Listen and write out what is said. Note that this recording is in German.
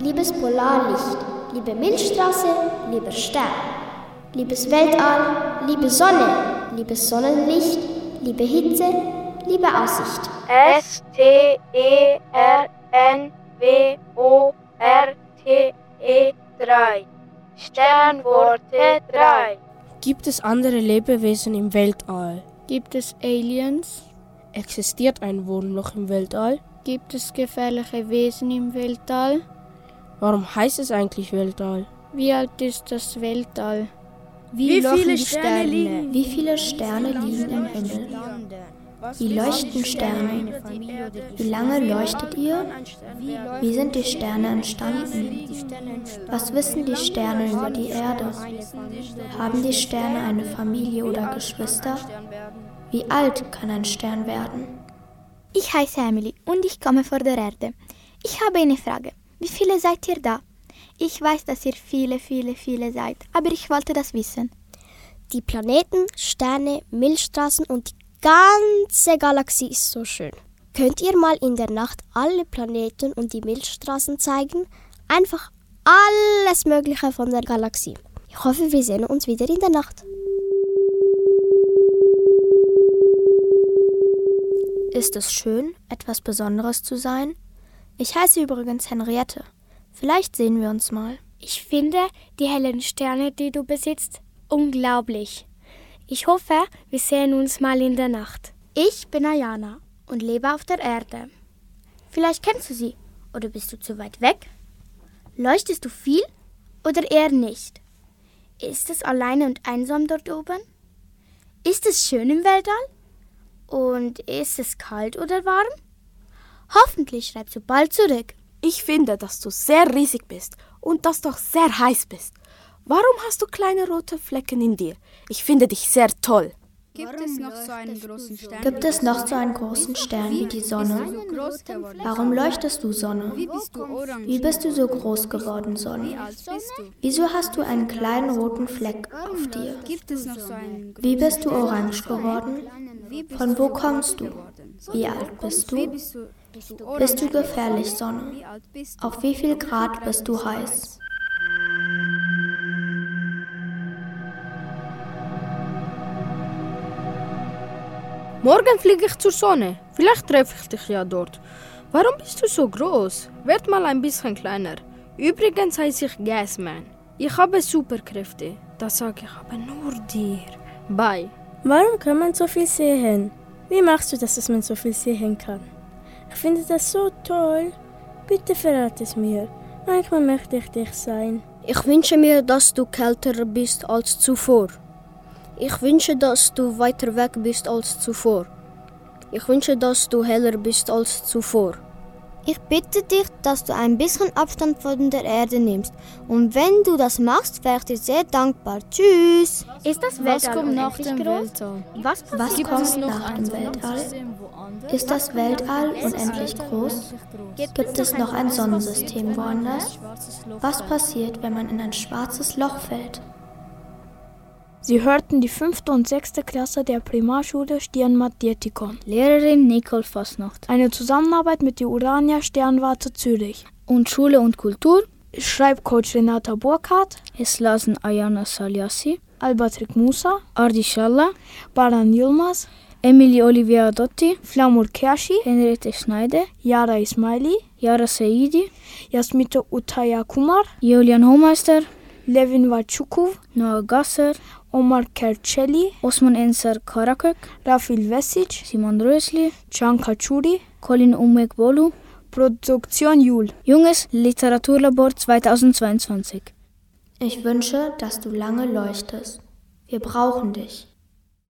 liebes Polarlicht, liebe Milchstraße, lieber Stern, liebes Weltall, liebe Sonne, liebes Sonnenlicht, liebe Hitze, liebe Aussicht. S-T-E-R-N-W-O-R-T-E 3 Sternworte 3 Gibt es andere Lebewesen im Weltall? Gibt es Aliens? Existiert ein Wurmloch im Weltall? Gibt es gefährliche Wesen im Weltall? Warum heißt es eigentlich Weltall? Wie alt ist das Weltall? Wie, Wie viele Sterne, liegen? Wie viele Sterne liegen im Himmel? Wie leuchten Sterne? Wie lange leuchtet ihr? Wie sind die Sterne entstanden? Was wissen die Sterne über die Erde? Haben die Sterne eine Familie oder Geschwister? Wie alt kann ein Stern werden? Ich heiße Emily und ich komme von der Erde. Ich habe eine Frage. Wie viele seid ihr da? Ich weiß, dass ihr viele, viele, viele seid, aber ich wollte das wissen. Die Planeten, Sterne, Milchstraßen und die ganze Galaxie ist so schön. Könnt ihr mal in der Nacht alle Planeten und die Milchstraßen zeigen? Einfach alles Mögliche von der Galaxie. Ich hoffe, wir sehen uns wieder in der Nacht. Ist es schön, etwas Besonderes zu sein? Ich heiße übrigens Henriette. Vielleicht sehen wir uns mal. Ich finde die hellen Sterne, die du besitzt, unglaublich. Ich hoffe, wir sehen uns mal in der Nacht. Ich bin Ayana und lebe auf der Erde. Vielleicht kennst du sie, oder bist du zu weit weg? Leuchtest du viel oder eher nicht? Ist es alleine und einsam dort oben? Ist es schön im Weltall? Und ist es kalt oder warm? Hoffentlich schreibst du bald zurück. Ich finde, dass du sehr riesig bist und dass du auch sehr heiß bist. Warum hast du kleine rote Flecken in dir? Ich finde dich sehr toll. Gibt es noch so einen großen Stern? Gibt es noch so einen großen Stern wie die Sonne? Warum leuchtest du, Sonne? Wie bist du so groß geworden, Sonne? Wieso hast du einen kleinen roten Fleck auf dir? Wie bist du orange geworden? Von wo kommst du? Wie alt bist du? Bist du gefährlich, Sonne? Auf wie viel Grad bist du heiß? Morgen fliege ich zur Sonne. Vielleicht treffe ich dich ja dort. Warum bist du so groß? Werd mal ein bisschen kleiner. Übrigens heiße ich Gasman. Ich habe Superkräfte. Das sage ich aber nur dir. Bye. Warum kann man so viel sehen? Wie machst du das, dass man so viel sehen kann? Ich finde das so toll. Bitte verrate es mir. Manchmal möchte ich dich sein. Ich wünsche mir, dass du kälter bist als zuvor. Ich wünsche, dass du weiter weg bist als zuvor. Ich wünsche, dass du heller bist als zuvor. Ich bitte dich, dass du ein bisschen Abstand von der Erde nimmst. Und wenn du das machst, wäre ich dir sehr dankbar. Tschüss. Ist das Weltall Was kommt nach dem Weltall? Was, Was kommt nach dem Weltall? Ist das Weltall unendlich groß? Gibt es noch ein Sonnensystem woanders? Was passiert, wenn man in ein schwarzes Loch fällt? Sie hörten die fünfte und sechste Klasse der Primarschule Stirnmatt-Dietikon. Lehrerin Nicole Fasnacht. Eine Zusammenarbeit mit der Urania Sternwarte Zürich. Und Schule und Kultur. Schreibcoach Renata Burkhardt. Es lasen Ayana Saliassi. Albatrik Musa. Ardi Schalla. Baran Yilmaz. Emily Olivia Dotti. Flamur Kershi. Henriette Schneider. Yara Ismaili. Yara Saidi. Jasmita Utaya Kumar. Julian Hohmeister. Levin Vachukov. Noah Gasser. Omar Kercelli, Osman Ensar Karakök, Rafil Vesic, Simon Rösli, Can Kachuri, Colin Umegbolu, Produktion Jul. Junges Literaturlabor 2022. Ich wünsche, dass du lange leuchtest. Wir brauchen dich.